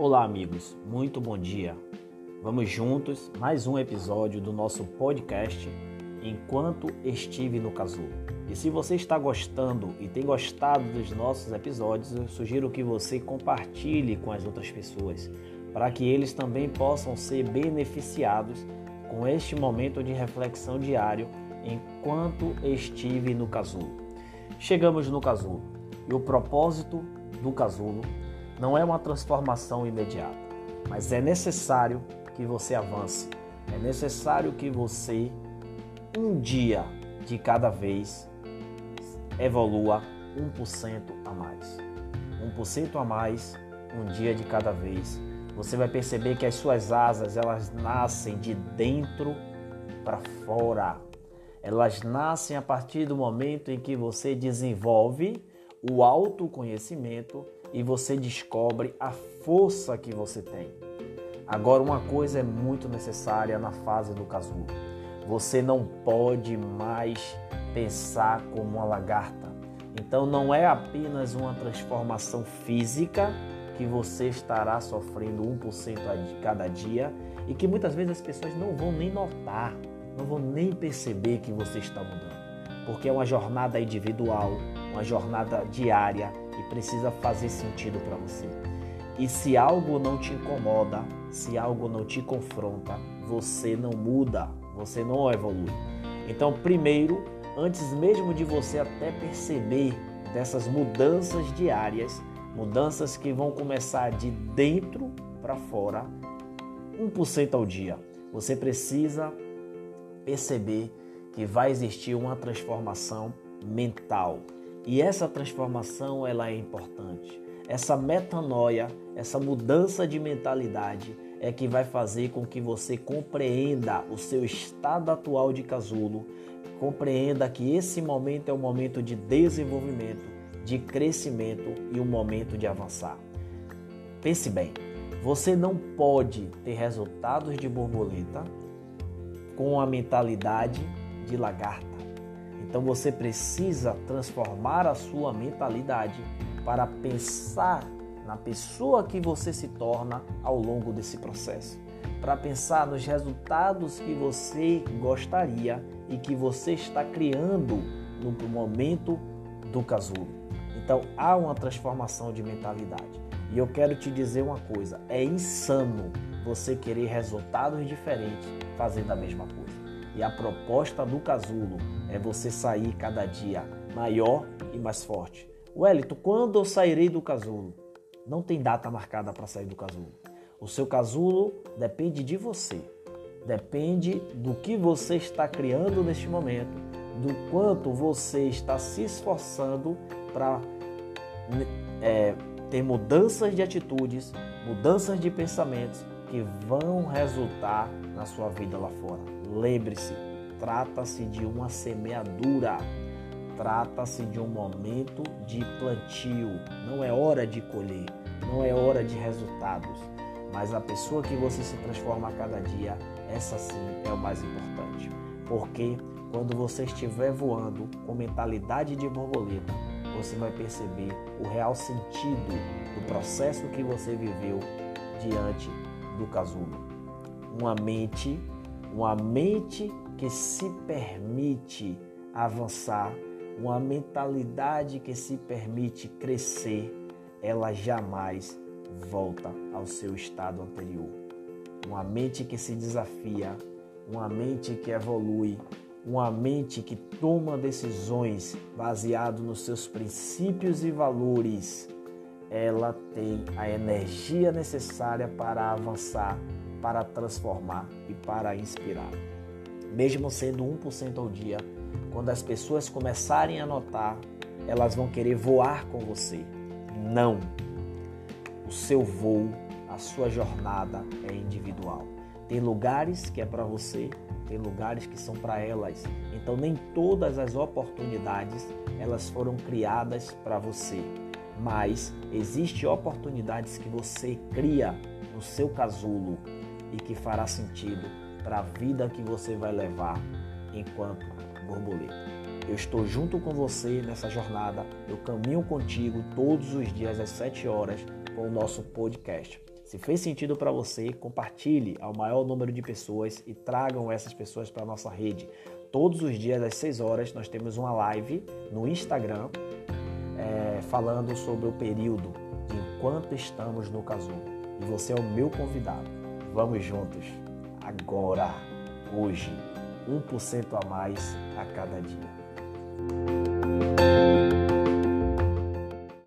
Olá, amigos, muito bom dia. Vamos juntos, mais um episódio do nosso podcast Enquanto Estive no Casulo. E se você está gostando e tem gostado dos nossos episódios, eu sugiro que você compartilhe com as outras pessoas, para que eles também possam ser beneficiados com este momento de reflexão diário enquanto estive no casulo. Chegamos no casulo e o propósito do casulo não é uma transformação imediata, mas é necessário que você avance. É necessário que você, um dia de cada vez, evolua 1% a mais. 1% a mais, um dia de cada vez. Você vai perceber que as suas asas, elas nascem de dentro para fora. Elas nascem a partir do momento em que você desenvolve o autoconhecimento e você descobre a força que você tem. Agora, uma coisa é muito necessária na fase do casulo: você não pode mais pensar como uma lagarta. Então, não é apenas uma transformação física que você estará sofrendo 1% de cada dia e que muitas vezes as pessoas não vão nem notar, não vão nem perceber que você está mudando, porque é uma jornada individual, uma jornada diária e precisa fazer sentido para você. E se algo não te incomoda, se algo não te confronta, você não muda, você não evolui. Então, primeiro, antes mesmo de você até perceber dessas mudanças diárias, mudanças que vão começar de dentro para fora, 1% ao dia, você precisa perceber que vai existir uma transformação mental. E essa transformação ela é importante. Essa metanoia, essa mudança de mentalidade é que vai fazer com que você compreenda o seu estado atual de casulo, compreenda que esse momento é um momento de desenvolvimento, de crescimento e um momento de avançar. Pense bem, você não pode ter resultados de borboleta com a mentalidade de lagarta. Então você precisa transformar a sua mentalidade para pensar na pessoa que você se torna ao longo desse processo, para pensar nos resultados que você gostaria e que você está criando no momento do casulo. Então há uma transformação de mentalidade. E eu quero te dizer uma coisa: é insano você querer resultados diferentes fazendo a mesma coisa. E a proposta do casulo é você sair cada dia maior e mais forte. Wellington, quando eu sairei do casulo? Não tem data marcada para sair do casulo. O seu casulo depende de você. Depende do que você está criando neste momento, do quanto você está se esforçando para é, ter mudanças de atitudes, mudanças de pensamentos que vão resultar na sua vida lá fora. Lembre-se, trata-se de uma semeadura, trata-se de um momento de plantio, não é hora de colher, não é hora de resultados, mas a pessoa que você se transforma a cada dia, essa sim é o mais importante. Porque quando você estiver voando com mentalidade de borboleta, você vai perceber o real sentido do processo que você viveu diante do casulo. Uma mente, uma mente que se permite avançar, uma mentalidade que se permite crescer, ela jamais volta ao seu estado anterior. Uma mente que se desafia, uma mente que evolui, uma mente que toma decisões baseado nos seus princípios e valores ela tem a energia necessária para avançar, para transformar e para inspirar. Mesmo sendo 1% ao dia, quando as pessoas começarem a notar, elas vão querer voar com você. Não! O seu voo, a sua jornada é individual. Tem lugares que é para você, tem lugares que são para elas. Então nem todas as oportunidades elas foram criadas para você mas existem oportunidades que você cria no seu casulo e que fará sentido para a vida que você vai levar enquanto borboleta. Eu estou junto com você nessa jornada, eu caminho contigo todos os dias às 7 horas com o nosso podcast. Se fez sentido para você, compartilhe ao maior número de pessoas e tragam essas pessoas para a nossa rede. Todos os dias às 6 horas nós temos uma live no Instagram é, falando sobre o período de enquanto estamos no casulo. E você é o meu convidado. Vamos juntos. Agora, hoje, 1% a mais a cada dia.